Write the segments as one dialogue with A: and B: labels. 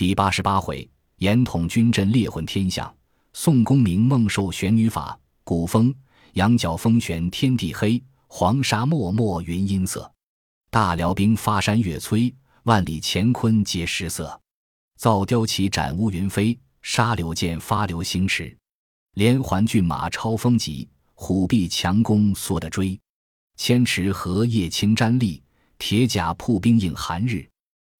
A: 第八十八回，严统军阵列混天象，宋公明梦受玄女法。古风羊角风旋天地黑，黄沙漠漠云阴色。大辽兵发山越摧，万里乾坤皆失色。造雕旗展乌云飞，杀柳剑发流星驰。连环骏马超风急，虎臂强弓缩得追。千尺荷叶青毡笠，铁甲铺冰映寒日。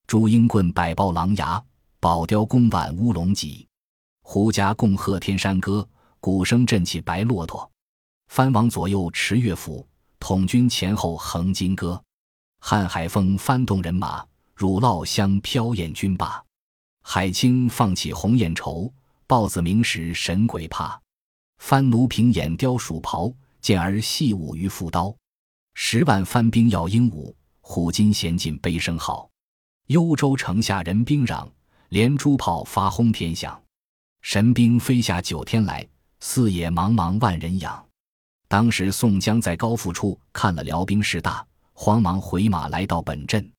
A: 朱缨棍百豹狼牙，宝雕弓挽乌龙脊。胡笳共贺天山歌，鼓声震起白骆驼。藩王左右持乐府，统军前后横金戈。瀚海风翻动人马，乳酪香飘艳军霸。海清放起红艳绸，豹子鸣时神鬼怕。番奴平眼雕鼠袍，健儿戏舞于腹刀。十万番兵要鹦鹉，虎金衔尽悲声号。幽州城下人兵嚷，连珠炮发轰天响。神兵飞下九天来，四野茫茫万人仰。当时宋江在高阜处看了辽兵势大。慌忙回马来到本镇，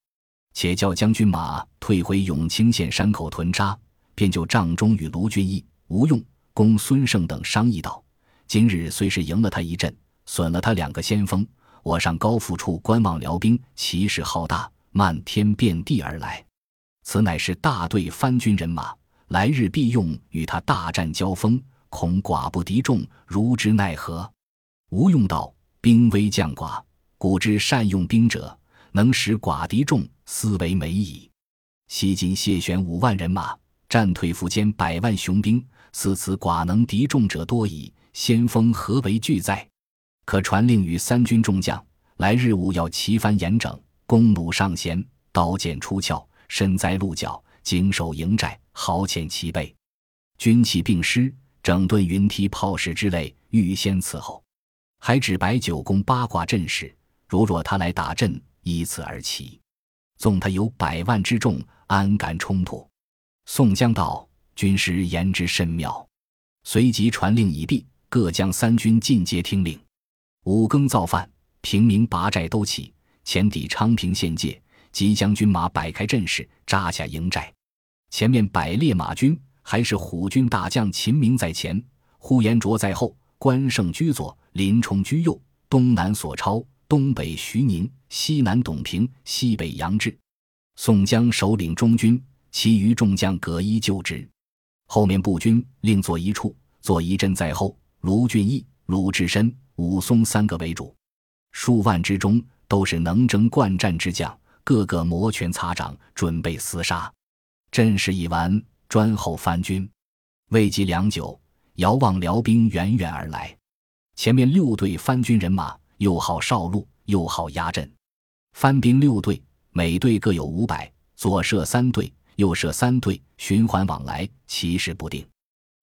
A: 且叫将军马退回永清县山口屯扎，便就帐中与卢俊义、吴用、公孙胜等商议道：“今日虽是赢了他一阵，损了他两个先锋，我上高阜处观望辽兵，气势浩大，漫天遍地而来，此乃是大队番军人马，来日必用与他大战交锋，恐寡不敌众，如之奈何？”吴用道：“兵微将寡。”古之善用兵者，能使寡敌众，斯为美矣。西晋谢玄五万人马，战退苻坚百万雄兵，似此寡能敌众者多矣。先锋何为惧哉？可传令与三军众将，来日务要旗帆严整，弓弩上弦，刀剑出鞘，身栽鹿角，紧守营寨，壕遣齐备，军器并施，整顿云梯炮石之类，预先伺候。还指白九宫八卦阵势。如若他来打阵，依次而起，纵他有百万之众，安敢冲突？宋江道：“军师言之甚妙。”随即传令已毕，各将三军尽皆听令。五更造饭，平民拔寨都起，前抵昌平县界，即将军马摆开阵势，扎下营寨。前面百列马军，还是虎军大将秦明在前，呼延灼在后，关胜居左，林冲居右，东南索超。东北徐宁，西南董平，西北杨志，宋江首领中军，其余众将各依旧职。后面步军另坐一处，坐一阵在后。卢俊义、鲁智深、武松三个为主，数万之中都是能征惯战之将，个个摩拳擦掌，准备厮杀。阵势已完，专候番军。未及良久，遥望辽兵远远而来，前面六队番军人马。又号少路，又号压阵，番兵六队，每队各有五百，左设三队，右设三队，循环往来，其势不定。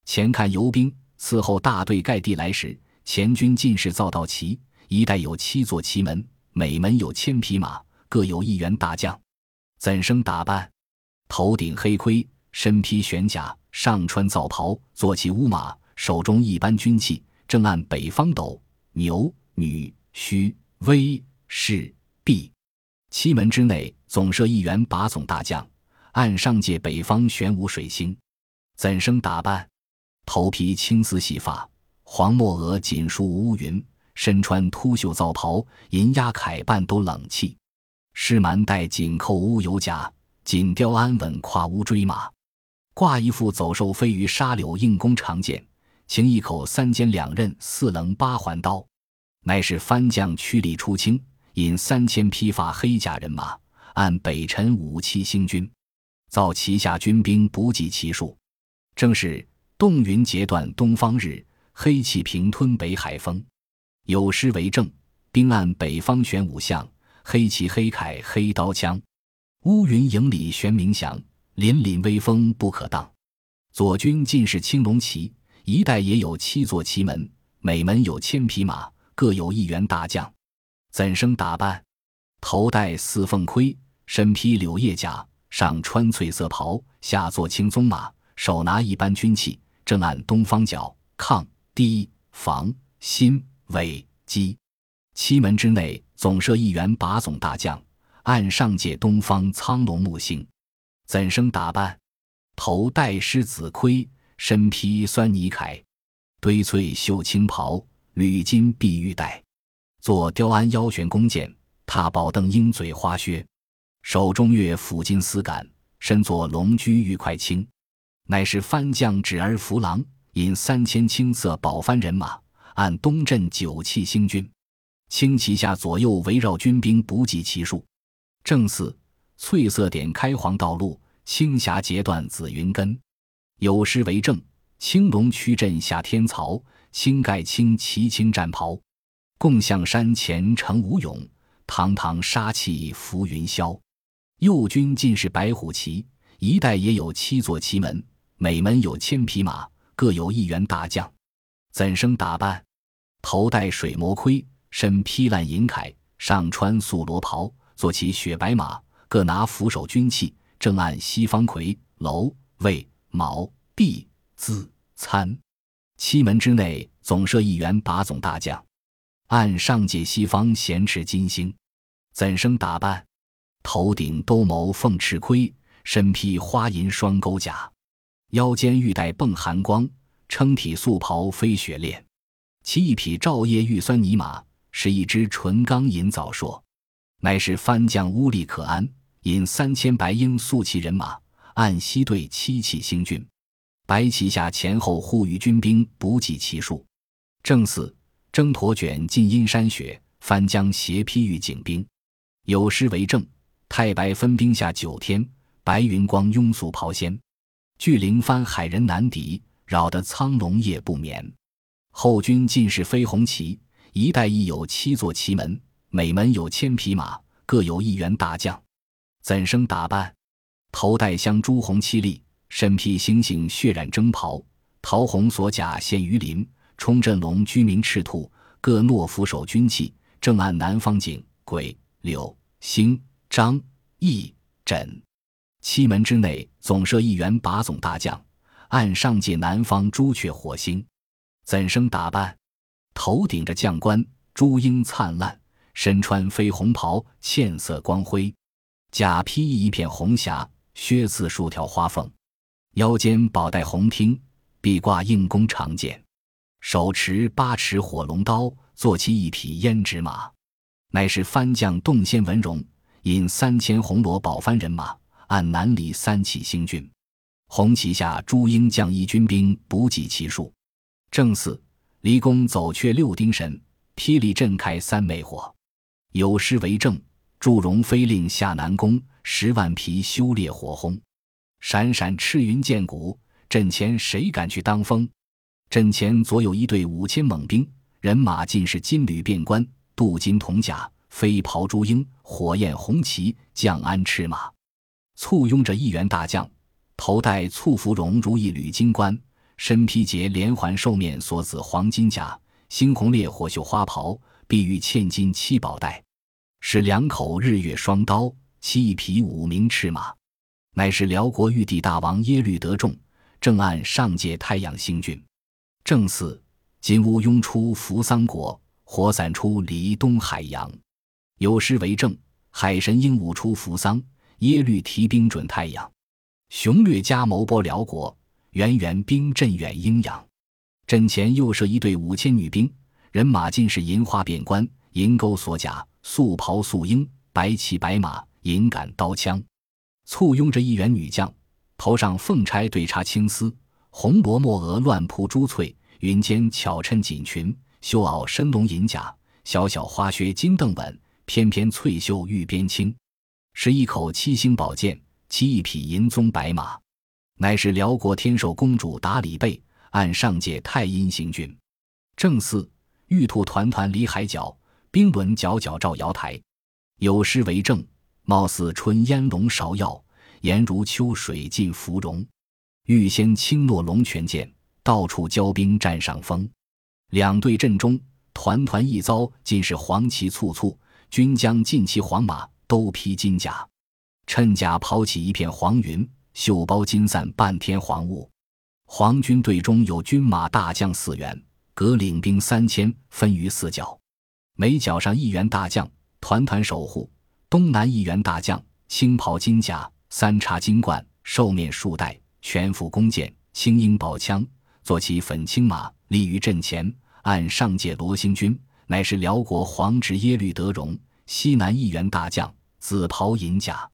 A: 前看游兵，伺候大队盖地来时，前军尽是造道旗，一带有七座旗门，每门有千匹马，各有一员大将。怎生打扮？头顶黑盔，身披玄甲，上穿皂袍，坐骑乌马，手中一般军器，正按北方斗牛女。虚威势毕，七门之内总设一员把总大将，按上界北方玄武水星。怎生打扮？头皮青丝细发，黄墨额锦梳乌云，身穿秃袖皂袍，银压铠半都冷气。施蛮带紧扣乌油甲，锦雕安稳跨乌骓马，挂一副走兽飞鱼沙柳硬弓长剑，擎一口三尖两刃四棱八环刀。乃是番将驱力出清，引三千披发黑甲人马，按北辰五七星军，造旗下军兵不计其数。正是冻云截断东方日，黑气平吞北海风。有诗为证：兵按北方玄武象，黑旗黑铠黑刀枪。乌云营里玄冥祥，凛凛威风不可当。左军尽是青龙旗，一带也有七座旗门，每门有千匹马。各有一员大将，怎生打扮？头戴四凤盔，身披柳叶甲，上穿翠色袍，下坐青鬃马，手拿一般军器，正按东方角抗堤防新尾击。七门之内总设一员把总大将，按上界东方苍龙木星。怎生打扮？头戴狮子盔，身披酸泥铠，堆翠绣青袍，履金碧玉带，坐雕鞍腰悬弓箭，踏宝蹬鹰嘴花靴，手中月抚金丝杆，身作龙驹玉快轻，乃是番将指儿扶郎，引三千青色宝幡人马，按东镇九气星军。轻旗下左右围绕军兵不计其数。正四，翠色点开黄道路，青霞截断紫云根。有诗为证：青龙驱阵下天曹，青盖青旗青战袍。共向山前成无勇，堂堂杀气浮云霄。右军尽是白虎旗，一带也有七座旗门，每门有千匹马，各有一员大将。怎生打扮？头戴水磨盔。身披烂银铠，上穿素罗袍，坐骑雪白马，各拿扶手军器，正按西方魁、楼、魏、卯、毕、资、参七门之内，总设一员把总大将，按上界西方衔持金星。怎生打扮？头顶兜鍪凤翅盔，身披花银双钩甲，腰间玉带迸寒光，撑体素袍飞雪链，骑一匹照夜玉酸泥马。是一只纯钢银枣硕，乃是番将乌力可安，引三千白鹰素骑人马，按西队七骑星军，白旗下前后护御军兵不计其数。正四征驼卷进阴山雪，番将斜披御警兵。有诗为证：太白分兵下九天，白云光拥素袍仙。巨灵帆海人难敌，扰得苍龙夜不眠。后军尽是飞红旗。一带亦有七座旗门，每门有千匹马，各有一员大将。怎生打扮？头戴镶朱红漆笠，身披星星血染征袍，桃红锁甲现鱼鳞，冲阵龙居民赤兔，各诺扶手军器，正按南方景、癸、柳、星、张、翼、轸七门之内，总设一员把总大将，按上界南方朱雀火星。怎生打扮？头顶着将冠，朱缨灿烂，身穿绯红袍，茜色光辉，甲披一片红霞，靴刺数条花凤，腰间宝带红听，臂挂硬弓长剑，手持八尺火龙刀，坐骑一匹胭脂马，乃是番将洞仙文荣，引三千红罗宝幡人马，按南里三起星郡，红旗下朱缨将衣军兵不计其数。正四。离宫走却六丁神，霹雳震开三昧火。有诗为证：祝融飞令下南宫，十万匹修烈火轰。闪闪赤云剑骨，阵前谁敢去当风？阵前左有一队五千猛兵，人马尽是金缕便冠，镀金铜甲，飞袍朱缨，火焰红旗，将鞍赤马，簇拥着一员大将，头戴簇芙蓉如意缕金冠。身披结连环兽面锁子黄金甲，猩红烈火绣花袍，碧玉嵌金七宝带，使两口日月双刀，骑一匹五名赤马，乃是辽国玉帝大王耶律德重，正按上界太阳星君。正四金乌拥出扶桑国，火伞出离东海洋。有诗为证：海神鹦鹉出扶桑，耶律提兵准太阳。雄略加谋波辽国。源源兵阵远阴阳，阵前又设一队五千女兵，人马尽是银花便冠、银钩锁甲、素袍素缨、白骑白马、银杆刀枪，簇拥着一员女将，头上凤钗对插青丝，红罗墨额乱铺珠翠，云间巧衬锦裙，绣袄深龙银甲，小小花靴金镫稳，翩翩翠袖玉边轻，是一口七星宝剑，骑一匹银鬃白马。乃是辽国天寿公主达里贝，按上界太阴行军。正四玉兔团团离海角，冰轮皎皎照瑶台。有诗为证：貌似春烟笼芍药，颜如秋水浸芙蓉。玉仙轻落龙泉剑，到处骄兵占上风。两队阵中，团团一遭，尽是黄旗簇簇，军将尽骑黄马，都披金甲，趁甲抛起一片黄云。绣包金散半天黄雾，黄军队中有军马大将四员，各领兵三千，分于四角，每角上一员大将，团团守护。东南一员大将，青袍金甲，三叉金冠，兽面束带，全副弓箭，青缨宝枪，坐骑粉青马，立于阵前。按上界罗兴军，乃是辽国皇侄耶律德荣，西南一员大将，紫袍银甲，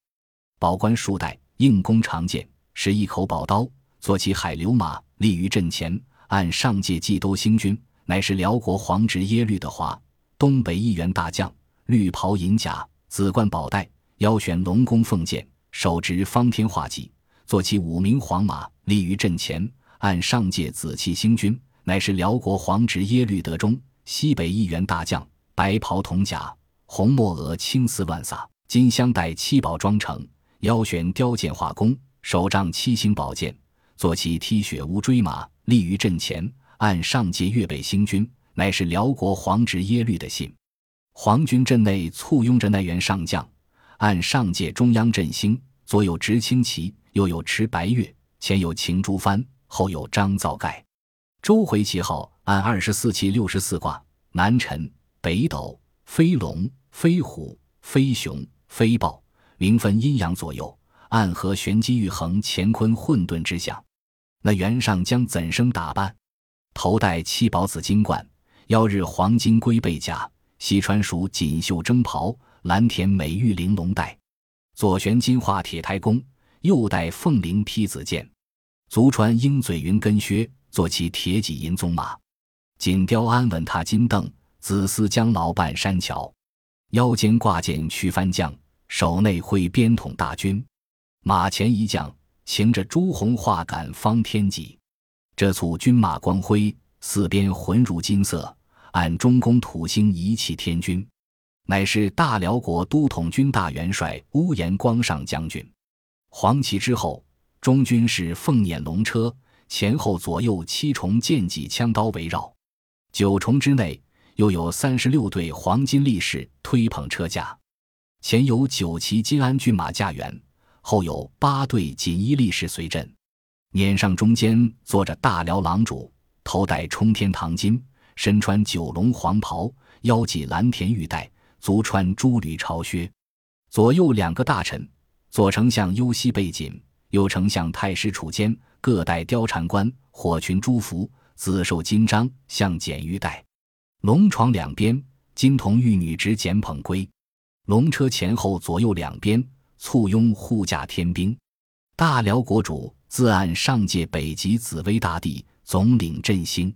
A: 宝冠束带，硬弓长剑，持一口宝刀，坐骑海流马，立于阵前。按上界冀都兴军，乃是辽国皇侄耶律德华，东北一员大将，绿袍银甲，紫冠宝带，腰悬龙弓凤箭，手执方天画戟，坐骑五名黄马，立于阵前。按上界紫气星君。乃是辽国皇侄耶律德中，西北一员大将，白袍铜甲，红墨额青丝乱洒，金镶带七宝装成，腰悬雕剑画弓，手杖七星宝剑，坐骑踢雪乌追马，立于阵前。按上界越北星军，乃是辽国皇侄耶律的信。皇军阵内簇拥着那员上将，按上界中央阵兴，左有执青旗，右有持白月，前有擎珠幡，后有张造盖。周回旗号按二十四气六十四卦：南辰、北斗、飞龙、飞虎、飞熊、飞豹，明分阴阳左右，暗合玄机玉衡、乾坤混沌之象。那袁尚将怎生打扮？头戴七宝紫金冠，腰日黄金龟背甲，西穿蜀锦绣征袍，蓝田美玉玲珑带，左悬金化铁胎弓，右戴凤翎披紫剑，足穿鹰嘴云根靴。坐骑铁戟银鬃马，锦雕安稳踏金镫，紫丝将老伴山桥，腰间挂剑驱番将，手内挥鞭统大军。马前一将，擎着朱红画杆方天戟。这簇军马光辉，四边浑如金色，按中宫土星一气天军，乃是大辽国都统军大元帅乌延光上将军。黄旗之后，中军是凤辇龙车。前后左右七重剑戟枪刀围绕，九重之内又有三十六对黄金力士推捧车驾，前有九骑金鞍骏马驾辕，后有八对锦衣力士随阵。辇上中间坐着大辽郎主，头戴冲天堂巾，身穿九龙黄袍，腰系蓝田玉带，足穿朱履朝靴。左右两个大臣，左丞相右膝背锦，右丞相太师楚坚。各戴貂蝉冠，火裙朱服，紫绶金章，项简玉带。龙床两边，金童玉女执简捧圭。龙车前后左右两边，簇拥护驾天兵。大辽国主自按上界北极紫薇大帝总领振兴，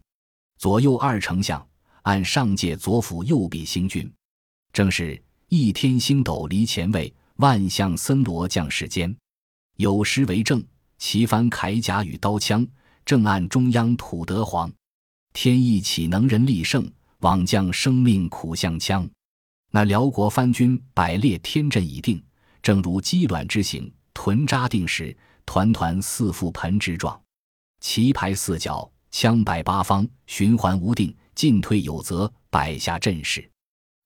A: 左右二丞相按上界左辅右弼星君，正是一天星斗离前卫，万象森罗降世间，有诗为证。旗帆铠甲与刀枪，正按中央土德皇。天意岂能人力胜？枉将生命苦相枪。那辽国藩军百列天阵已定，正如鸡卵之形，屯扎定时，团团似覆盆之状。旗排四角，枪摆八方，循环无定，进退有则，摆下阵势。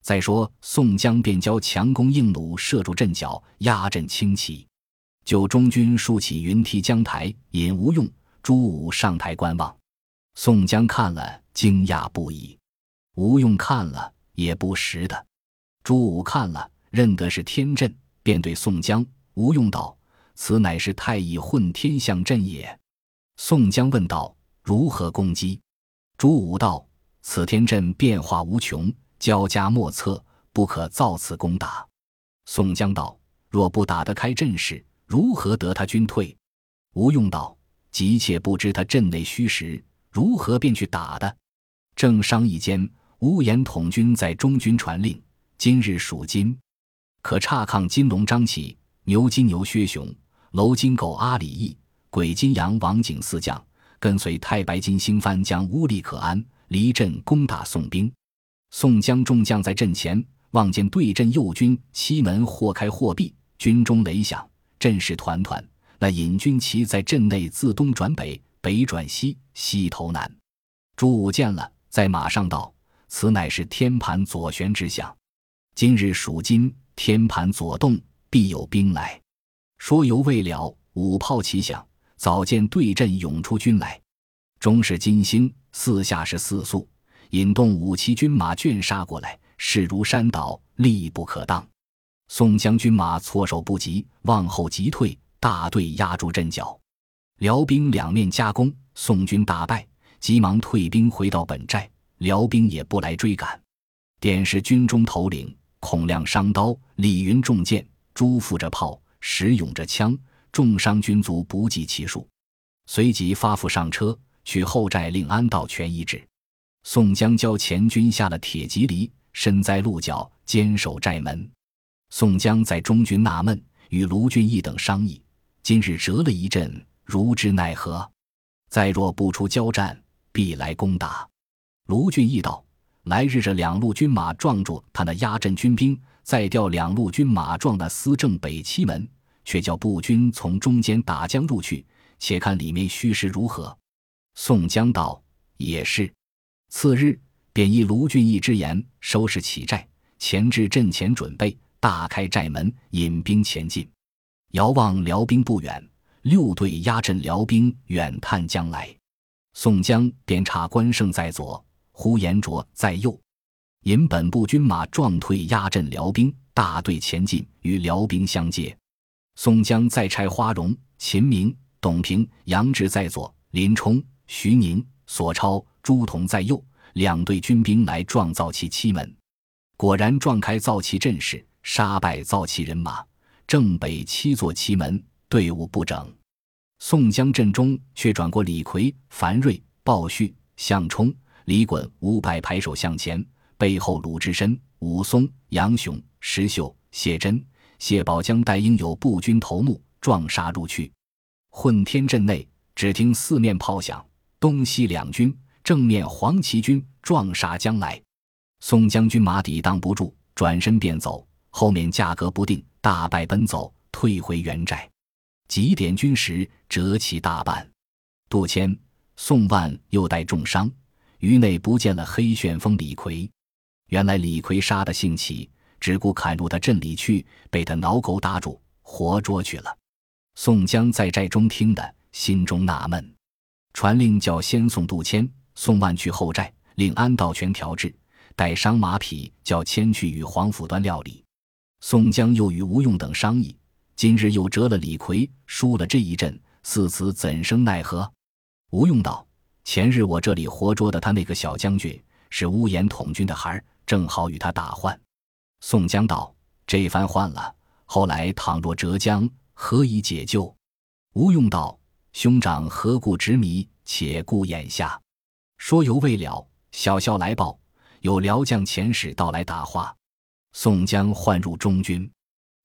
A: 再说宋江便教强弓硬弩射住阵脚，压阵轻骑。就中军竖起云梯江台，引吴用、朱武上台观望。宋江看了，惊讶不已；吴用看了，也不识的；朱武看了，认得是天阵，便对宋江、吴用道：“此乃是太乙混天象阵也。”宋江问道：“如何攻击？”朱武道：“此天阵变化无穷，交加莫测，不可造次攻打。”宋江道：“若不打得开阵势，”如何得他军退？吴用道：“急切不知他阵内虚实，如何便去打的？”正商议间，无言统军在中军传令：“今日属金，可岔抗金龙张起、牛金牛薛雄、楼金狗阿里义、鬼金羊王景四将，跟随太白金星番将乌力可安离阵攻打宋兵。宋江众将在阵前望见对阵右军西门或开或闭，军中雷响。阵势团团，那引军旗在阵内自东转北，北转西，西投南。朱武见了，在马上道：“此乃是天盘左旋之象。今日属金，天盘左动，必有兵来。”说犹未了，五炮齐响，早见对阵涌出军来。中是金星，四下是四宿，引动五骑军马卷杀过来，势如山倒，力不可当。宋将军马措手不及，往后急退，大队压住阵脚。辽兵两面夹攻，宋军大败，急忙退兵回到本寨。辽兵也不来追赶。典是军中头领孔亮伤刀，李云中箭，朱富着炮，石勇着枪，重伤军卒不计其数。随即发赴上车，去后寨令安道全医治。宋江教前军下了铁骑犁，身在鹿角，坚守寨门。宋江在中军纳闷，与卢俊义等商议：今日折了一阵，如之奈何？再若不出交战，必来攻打。卢俊义道：来日这两路军马撞住他那压阵军兵，再调两路军马撞那司正北七门，却叫步军从中间打将入去。且看里面虚实如何。宋江道：“也是。”次日，便依卢俊义之言，收拾起寨，前至阵前准备，大开寨门，引兵前进。遥望辽兵不远，六队压阵辽兵远探将来。宋江便差关胜在左，呼延灼在右，引本部军马撞退压阵辽兵，大队前进，与辽兵相接。宋江再差花荣、秦明。董平、杨志在左，林冲、徐宁、索超、朱仝在右，两队军兵来撞造骑七门，果然撞开造骑阵势，杀败造骑人马。正北七座旗门队伍不整，宋江阵中却转过李逵、樊瑞、鲍旭、项冲、李衮五百排手向前，背后鲁智深、武松、杨雄、石秀、谢真、谢宝将带应有步军头目撞杀入去。混天阵内，只听四面炮响，东西两军正面黄旗军撞杀将来。宋将军马抵挡不住，转身便走，后面价格不定，大败奔走，退回原寨。几点军时，折其大半。杜迁、宋万又带重伤，于内不见了黑旋风李逵。原来李逵杀得兴起，只顾砍入他阵里去，被他挠钩搭住，活捉去了。宋江在寨中听得，心中纳闷，传令叫先送杜迁、宋万去后寨，令安道全调制，带伤马匹，叫迁去与黄甫端料理。宋江又与吴用等商议，今日又折了李逵，输了这一阵，四子怎生奈何？吴用道：前日我这里活捉的他那个小将军，是乌延统军的孩儿，正好与他打换。宋江道：这番换了，后来倘若折将。何以解救？吴用道：“兄长何故执迷？且顾眼下。”说犹未了，小校来报，有辽将遣使到来答话。宋江唤入中军，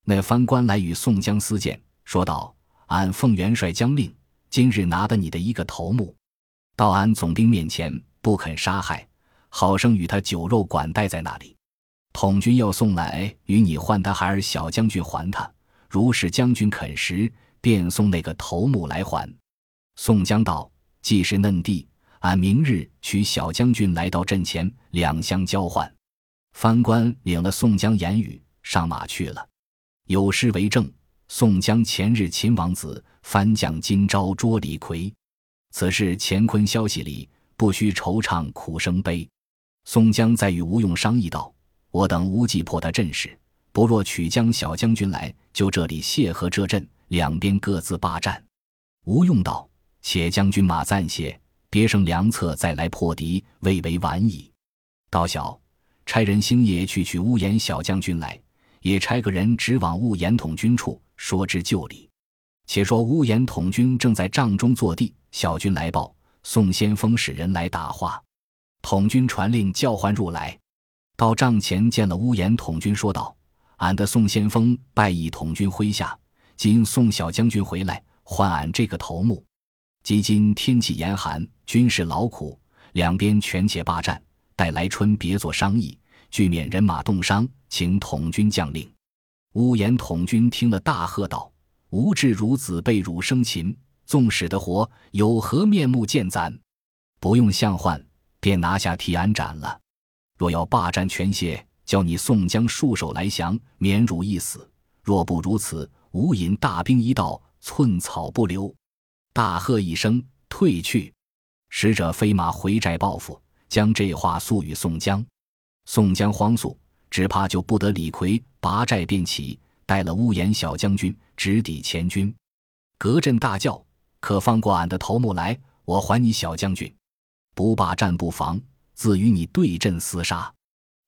A: 那番官来与宋江私见，说道：“俺奉元帅将令，今日拿的你的一个头目，到俺总兵面前，不肯杀害，好生与他酒肉管待在那里。统军要送来与你换他孩儿小将军还他。”如是将军肯时，便送那个头目来还。宋江道：“既是嫩弟，俺明日取小将军来到阵前，两相交换。”番官领了宋江言语，上马去了。有诗为证：“宋江前日擒王子，番将今朝捉李逵。此事乾坤消息里，不须惆怅苦生悲。”宋江在与吴用商议道：“我等无计破他阵势。”不若取江小将军来，就这里谢河遮阵，两边各自霸占。吴用道：“且将军马暂歇，别生良策，再来破敌，未为晚矣。”道小差人星夜去取乌延小将军来，也差个人直往乌延统军处说之就理。且说乌延统军正在帐中坐地，小军来报，宋先锋使人来打话。统军传令叫唤入来，到帐前见了乌延统军，说道。俺的宋先锋败役统军麾下，今宋小将军回来换俺这个头目。即今天气严寒，军事劳苦，两边权且罢战，待来春别作商议，俱免人马冻伤，请统军将令。乌延统军听了，大喝道：“吾志孺子被辱生擒，纵使得活，有何面目见咱？不用相唤，便拿下提鞍斩了。若要霸占权械。”叫你宋江束手来降，免汝一死；若不如此，吾引大兵一到，寸草不留。大喝一声，退去。使者飞马回寨报复，将这话诉与宋江。宋江慌速，只怕就不得李逵，拔寨便起，带了乌延小将军直抵前军。隔阵大叫：“可放过俺的头目来，我还你小将军。不罢战不防，自与你对阵厮杀。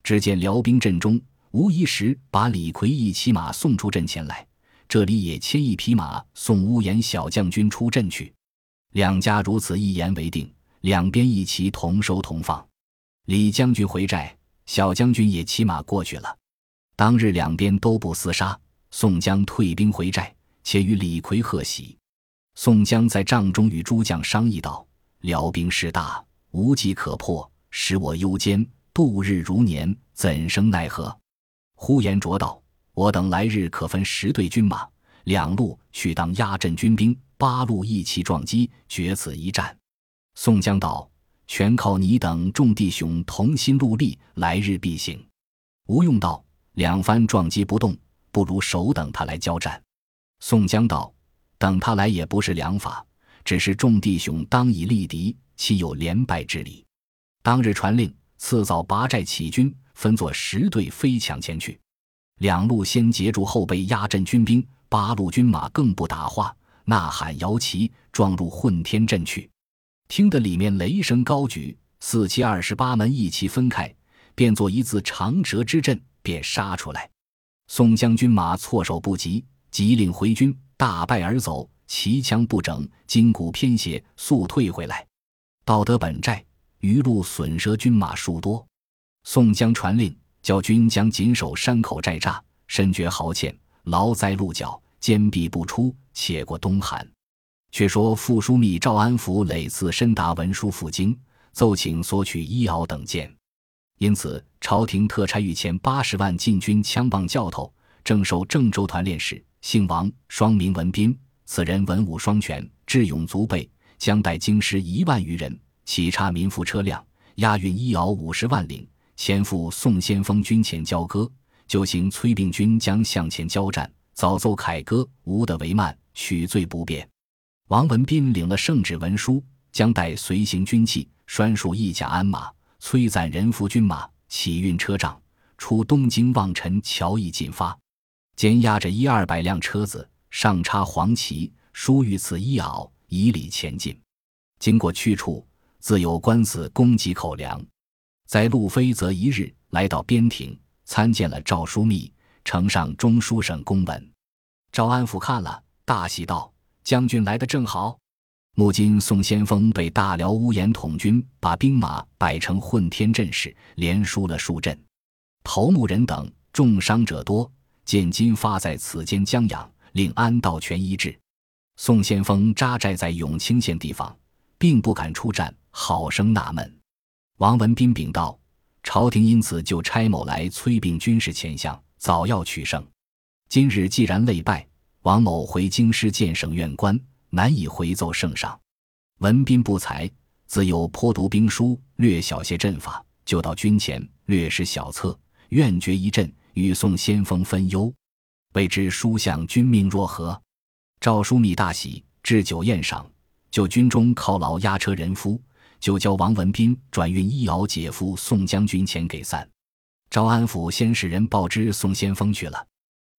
A: 只见辽兵阵中，吴一时把李逵一骑马送出阵前来，这里也牵一匹马送乌延小将军出阵去。两家如此一言为定，两边一齐同收同放。李将军回寨，小将军也骑马过去了。当日两边都不厮杀，宋江退兵回寨，且与李逵贺喜。宋江在帐中与诸将商议道：“辽兵势大，无计可破，使我忧艰，度日如年，怎生奈何？”呼延灼道：“我等来日可分十队军马，两路去当压阵军兵，八路一齐撞击，决此一战。”宋江道：“全靠你等众弟兄同心戮力，来日必行。”吴用道：“两番撞击不动，不如守等他来交战。”宋江道。等他来也不是良法，只是众弟兄当以力敌，岂有连败之理？当日传令，次早拔寨起军，分作十队飞抢前去。两路先截住后背压阵军兵，八路军马更不打话，呐喊摇旗，撞入混天阵去。听得里面雷声高举，四七二十八门一齐分开，变作一字长蛇之阵，便杀出来。宋将军马措手不及，急令回军。大败而走，旗枪不整，筋骨偏斜，速退回来。到得本寨，余路损折军马数多。宋江传令，叫军将紧守山口寨栅，深觉壕堑，牢在鹿角，坚壁不出，且过冬寒。却说副枢密赵安福累次申达文书赴京，奏请索取医鏊等件，因此朝廷特差御前八十万禁军枪棒教头，正受郑州团练使。姓王，双名文斌。此人文武双全，智勇足备，将带京师一万余人，启插民夫车辆，押运医鏊五十万领，前赴宋先锋军前交割。就行催病军将向前交战，早奏凯歌，无得为慢，取罪不便。王文斌领了圣旨文书，将带随行军器，拴束一甲鞍马，催攒人夫军马，启运车仗，出东京望尘桥驿进发。肩压着一二百辆车子，上插黄旗，书御此一袄，以礼前进。经过去处，自有官司供给口粮。在路飞则一日来到边庭，参见了赵枢密，呈上中书省公文。赵安抚看了，大喜道：“将军来的正好。目今宋先锋被大辽乌延统军把兵马摆成混天阵势，连输了数阵，头目人等重伤者多。”见今发在此间将养，令安道全医治。宋先锋扎寨在永清县地方，并不敢出战，好生纳闷。王文斌禀道：朝廷因此就差某来催并军事前项，早要取胜。今日既然累败，王某回京师见省院官，难以回奏圣上。文斌不才，自有颇读兵书，略晓些阵法，就到军前略施小策，愿决一阵。与宋先锋分忧，未知书相君命若何？赵枢密大喜，置酒宴赏，就军中犒劳押车人夫，就叫王文斌转运医鏊解夫宋将军前给散。赵安府先使人报知宋先锋去了，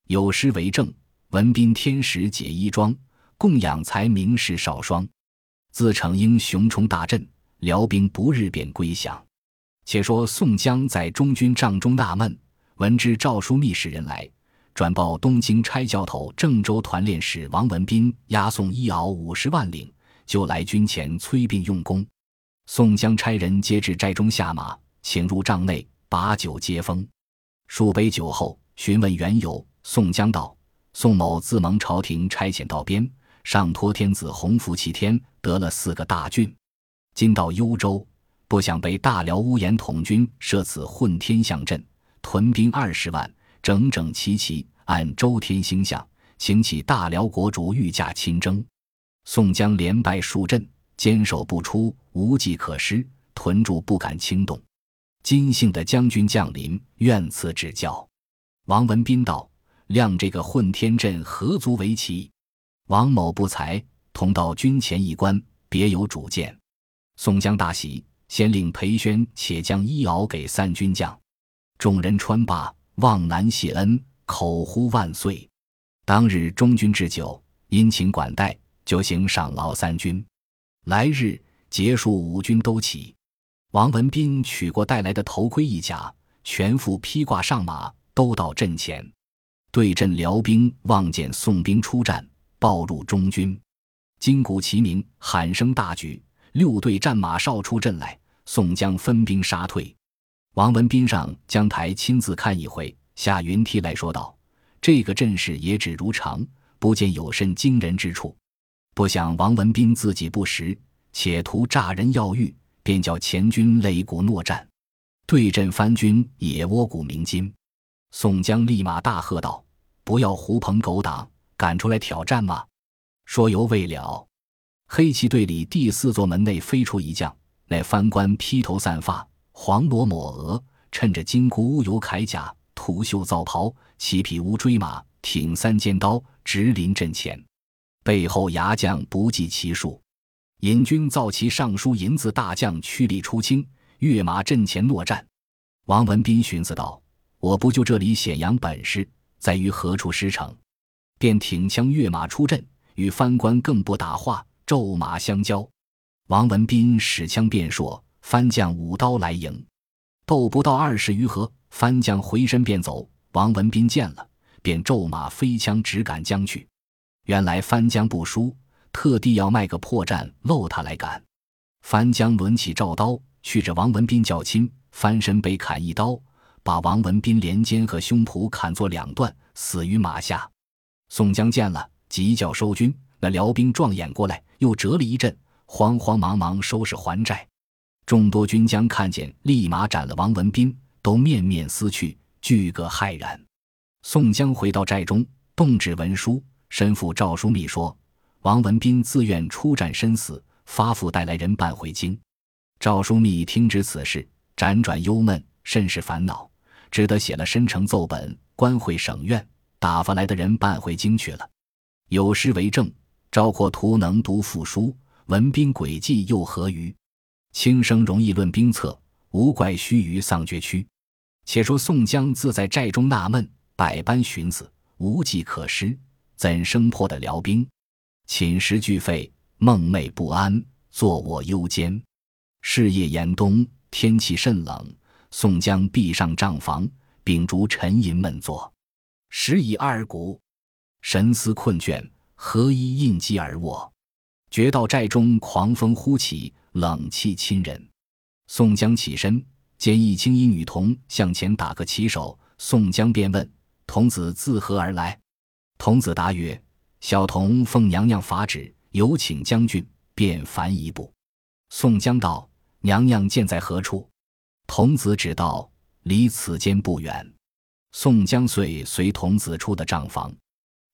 A: 有诗为证：文斌天时解衣装，供养才名士少双。自逞英雄冲大阵，辽兵不日便归降。且说宋江在中军帐中纳闷。闻知诏书密使人来，转报东京差教头郑州团练使王文斌押送医鏊五十万领，就来军前催病用功。宋江差人接至寨中下马，请入帐内把酒接风。数杯酒后，询问缘由。宋江道：“宋某自蒙朝廷差遣到边，上托天子洪福齐天，得了四个大郡。今到幽州，不想被大辽乌延统军设此混天象阵。”屯兵二十万，整整齐齐，按周天星象，请起大辽国主御驾亲征。宋江连败数阵，坚守不出，无计可施，屯驻不敢轻动。金姓的将军降临，愿赐指教。王文斌道：“亮这个混天阵何足为奇？王某不才，同到军前一观，别有主见。”宋江大喜，先令裴宣且将医袄给三军将。众人穿罢，望南谢恩，口呼万岁。当日中军置酒，殷勤管待，就行上劳三军。来日结束五军都起。王文斌取过带来的头盔一甲，全副披挂上马，都到阵前。对阵辽兵望见宋兵出战，暴露中军，金鼓齐鸣，喊声大举，六队战马哨出阵来。宋江分兵杀退。王文斌上江台亲自看一回，下云梯来说道：“这个阵势也只如常，不见有甚惊人之处。不想王文斌自己不识，且图诈人要欲，便叫前军擂鼓诺战，对阵番军也窝鼓鸣金。”宋江立马大喝道：“不要狐朋狗党，敢出来挑战吗？”说犹未了，黑旗队里第四座门内飞出一将，那番官披头散发。黄罗抹额，趁着金箍乌油铠甲，涂绣皂袍，骑匹乌骓马，挺三尖刀，直临阵前。背后牙将不计其数。引军造骑尚书银子大将驱力出清，跃马阵前落战。王文斌寻思道：“我不就这里显扬本事，在于何处失城？”便挺枪跃马出阵，与番官更不打话，骤马相交。王文斌使枪便说。番将舞刀来迎，斗不到二十余合，番将回身便走。王文斌见了，便骤马飞枪直赶将去。原来番将不输，特地要卖个破绽露他来赶。番将抡起照刀，去着王文斌较亲，翻身被砍一刀，把王文斌连肩和胸脯砍作两段，死于马下。宋江见了，急叫收军。那辽兵撞眼过来，又折了一阵，慌慌忙忙收拾还债。众多军将看见，立马斩了王文斌，都面面思去，俱各骇然。宋江回到寨中，动止文书，身父赵枢密说：“王文斌自愿出战身死，发付带来人办回京。”赵枢密听知此事，辗转忧闷，甚是烦恼，只得写了申城奏本，官会省院，打发来的人办回京去了。有诗为证：“赵括图能读赋书，文斌诡计又何虞？”轻声容易论兵策，无怪须臾丧绝躯。且说宋江自在寨中纳闷，百般寻思，无计可施，怎生破的辽兵？寝食俱废，梦寐不安，坐卧幽间。是夜严冬，天气甚冷。宋江闭上帐房，秉烛沉吟闷坐，时已二鼓，神思困倦，何以应机而卧？觉到寨中狂风忽起。冷气侵人，宋江起身，见一青衣女童向前打个旗手，宋江便问：“童子自何而来？”童子答曰：“小童奉娘娘法旨，有请将军便凡一步。”宋江道：“娘娘见在何处？”童子指道：“离此间不远。”宋江遂随童子出的帐房，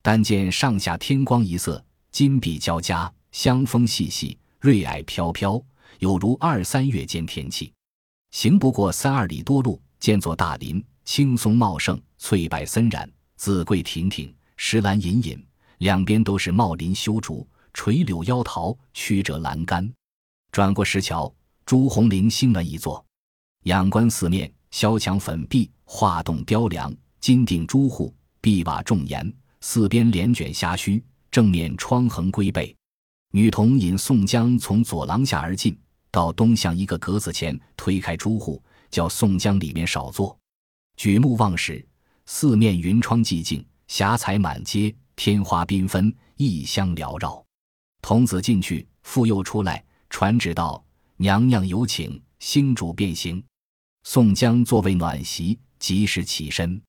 A: 但见上下天光一色，金碧交加，香风细细。瑞霭飘飘，有如二三月间天气。行不过三二里多路，见座大林，青松茂盛，翠柏森然，紫桂亭亭，石栏隐隐，两边都是茂林修竹，垂柳腰桃，曲折栏杆。转过石桥，朱红林星门一座，仰观四面，萧墙粉壁，画栋雕梁，金顶朱户，碧瓦重檐，四边帘卷霞须，正面窗横龟背。女童引宋江从左廊下而进，到东向一个格子前，推开朱户，叫宋江里面少坐。举目望时，四面云窗寂静，霞彩满街，天花缤纷，异香缭绕。童子进去，复又出来，传旨道：“娘娘有请，星主便行。”宋江座位暖席，及时起身。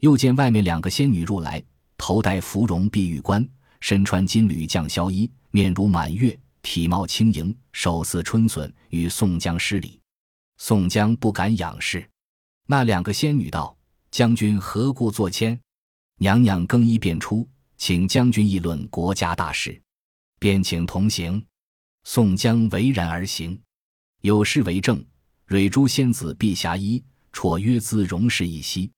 A: 又见外面两个仙女入来，头戴芙蓉碧玉冠，身穿金缕绛绡衣。面如满月，体貌轻盈，手似春笋，与宋江施礼。宋江不敢仰视。那两个仙女道：“将军何故作谦？”娘娘更衣便出，请将军议论国家大事，便请同行。宋江唯然而行。有诗为证：“蕊珠仙子碧霞衣，绰约姿容是一夕。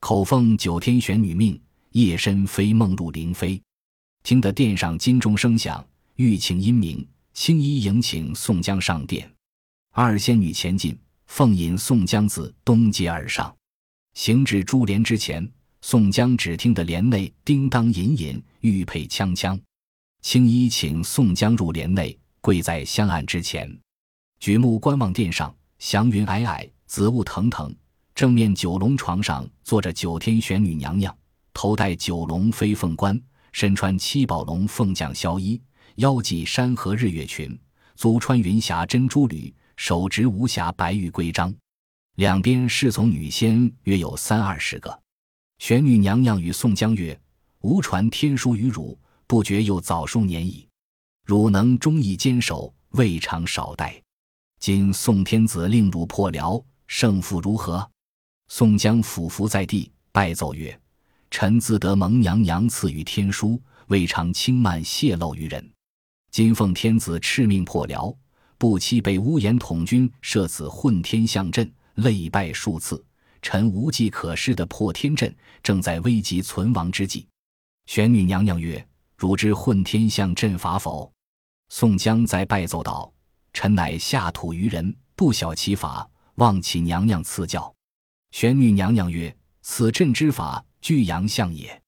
A: 口奉九天玄女命，夜深飞梦入灵妃。”听得殿上金钟声响。玉磬音鸣，青衣迎请宋江上殿。二仙女前进，奉引宋江自东街而上，行至珠帘之前，宋江只听得帘内叮当隐隐，玉佩锵锵。青衣请宋江入帘内，跪在香案之前，举目观望殿上，祥云霭霭，紫雾腾腾。正面九龙床上坐着九天玄女娘娘，头戴九龙飞凤冠，身穿七宝龙凤将萧衣，腰系山河日月裙，足穿云霞珍珠履，手执无瑕白玉规章。两边侍从女仙约有三二十个。玄女娘娘与宋江曰：“吾传天书于汝，不觉又早数年矣。汝能忠义坚守，未尝少待。今宋天子令汝破辽，胜负如何？”宋江俯伏在地，拜奏曰：“臣自得蒙娘娘赐予天书，未尝轻慢泄露于人。今奉天子敕命破辽，不期被乌延统军设此混天象阵，累败数次。臣无计可施的破天阵，正在危急存亡之际。”玄女娘娘曰：“汝知混天象阵法否？”宋江在拜奏道：“臣乃下土愚人，不晓其法，望其娘娘赐教。”玄女娘娘曰：“此阵之法，巨阳象也。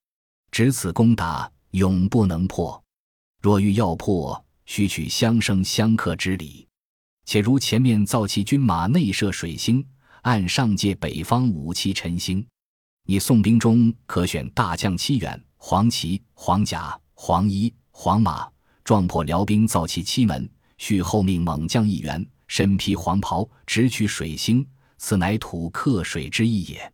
A: 只此攻打，永不能破。若欲要破，须取相生相克之理。且如前面造骑军马内设水星，按上界北方武器辰星。你宋兵中可选大将七员，黄旗、黄甲、黄衣、黄马，撞破辽兵造骑七门。续后命猛将一员，身披黄袍，直取水星。”此乃土克水之意也，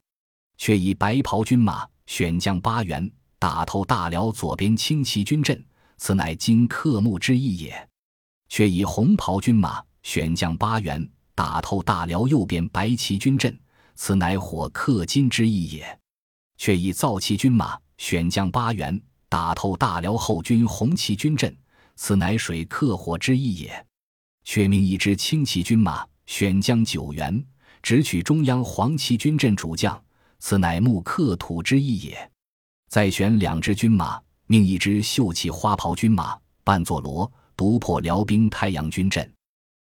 A: 却以白袍军马选将八员，打透大辽左边轻骑军阵；此乃金克木之意也，却以红袍军马选将八员，打透大辽右边白旗军阵；此乃火克金之意也，却以皂骑军马选将八员，打透大辽后军红旗军阵；此乃水克火之意也，却命一支轻骑军马选将九员。直取中央黄旗军阵主将，此乃木克土之意也。再选两支军马，命一支秀气花袍军马扮作罗，独破辽兵太阳军阵；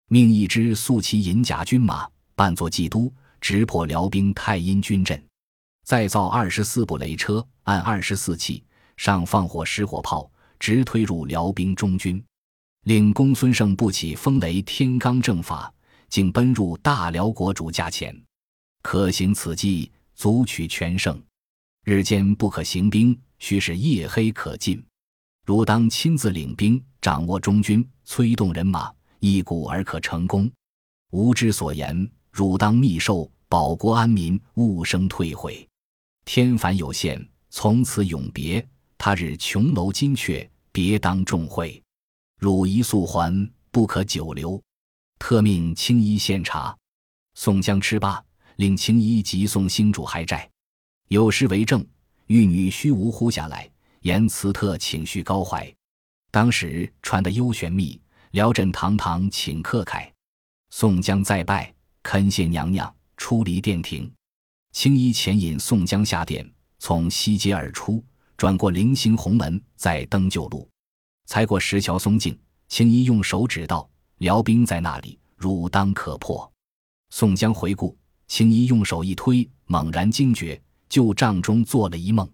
A: 命一支素骑银甲军马扮作冀都，直破辽兵太阴军阵。再造二十四部雷车，按二十四气上放火石火炮，直推入辽兵中军。令公孙胜不起风雷天罡正法。竟奔入大辽国主驾前，可行此计，足取全胜。日间不可行兵，须是夜黑可进。汝当亲自领兵，掌握中军，催动人马，一鼓而可成功。吾之所言，汝当密授，保国安民，勿生退悔。天凡有限，从此永别。他日琼楼金阙，别当众会。汝一速还，不可久留。特命青衣献茶，宋江吃罢，令青衣急送星主还债。有诗为证：玉女虚无呼下来，言辞特请续高怀。当时传得幽玄秘，辽镇堂堂请客开。宋江再拜，恳谢娘娘，出离殿庭。青衣前引宋江下殿，从西街而出，转过菱形红门，再登旧路，才过石桥松径。青衣用手指道。辽兵在那里，汝当可破。宋江回顾，青衣用手一推，猛然惊觉，旧帐中做了一梦。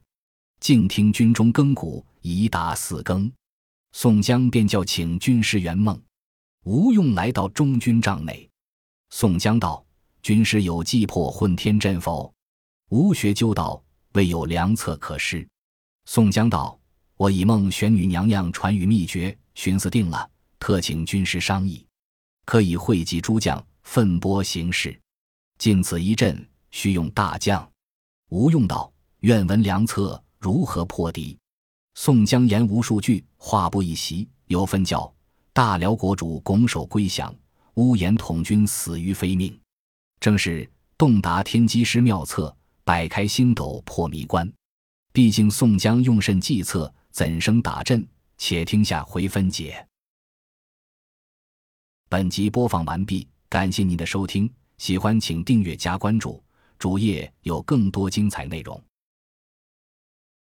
A: 静听军中更鼓，已达四更。宋江便叫请军师圆梦。吴用来到中军帐内，宋江道：“军师有计破混天阵否？”吴学究道：“未有良策可施。”宋江道：“我以梦玄女娘娘传语秘诀，寻思定了。”特请军师商议，可以汇集诸将，奋拨行事。尽此一阵，需用大将。吴用道：“愿闻良策，如何破敌？”宋江言无数句，话不一席，有分教：大辽国主拱手归降，乌延统军死于非命。正是洞达天机师妙策，摆开星斗破迷关。毕竟宋江用甚计策，怎生打阵？且听下回分解。本集播放完毕，感谢您的收听，喜欢请订阅加关注，主页有更多精彩内容。